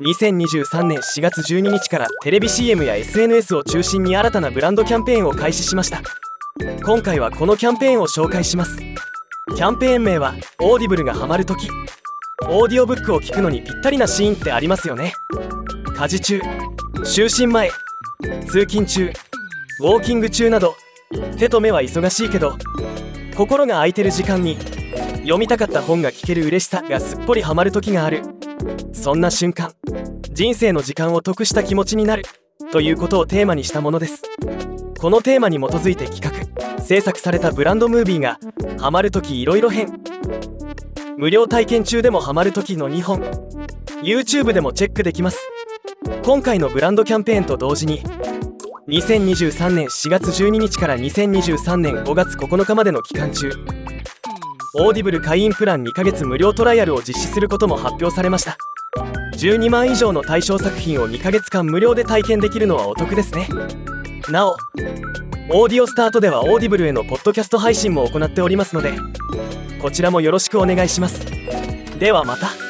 2023年4月12日からテレビ CM や SNS を中心に新たなブランドキャンペーンを開始しました。今回はこのキャンペーンを紹介します。キャンペーン名は Audible がハマる時。オーディオブックを聞くのにぴったりなシーンってありますよね。家事中就寝前通勤中ウォーキング中など手と目は忙しいけど心が空いてる時間に読みたかった本が聞ける嬉しさがすっぽりハマる時がある。そんな瞬間人生の時間を得した気持ちになるということをテーマにしたものです。このテーマに基づいて企画制作されたブランドムービーが「ハマる時いろいろ編」無料体験中でもハマる時の2本。YouTube でもチェックできます。今回のブランドキャンペーンと同時に2023年4月12日から2023年5月9日までの期間中Audible 会員プラン2ヶ月無料トライアルを実施することも発表されました。12万以上の対象作品を2ヶ月間無料で体験できるのはお得ですね。なおオーディオスタートでは Audible へのポッドキャスト配信も行っておりますのでこちらもよろしくお願いします。ではまた。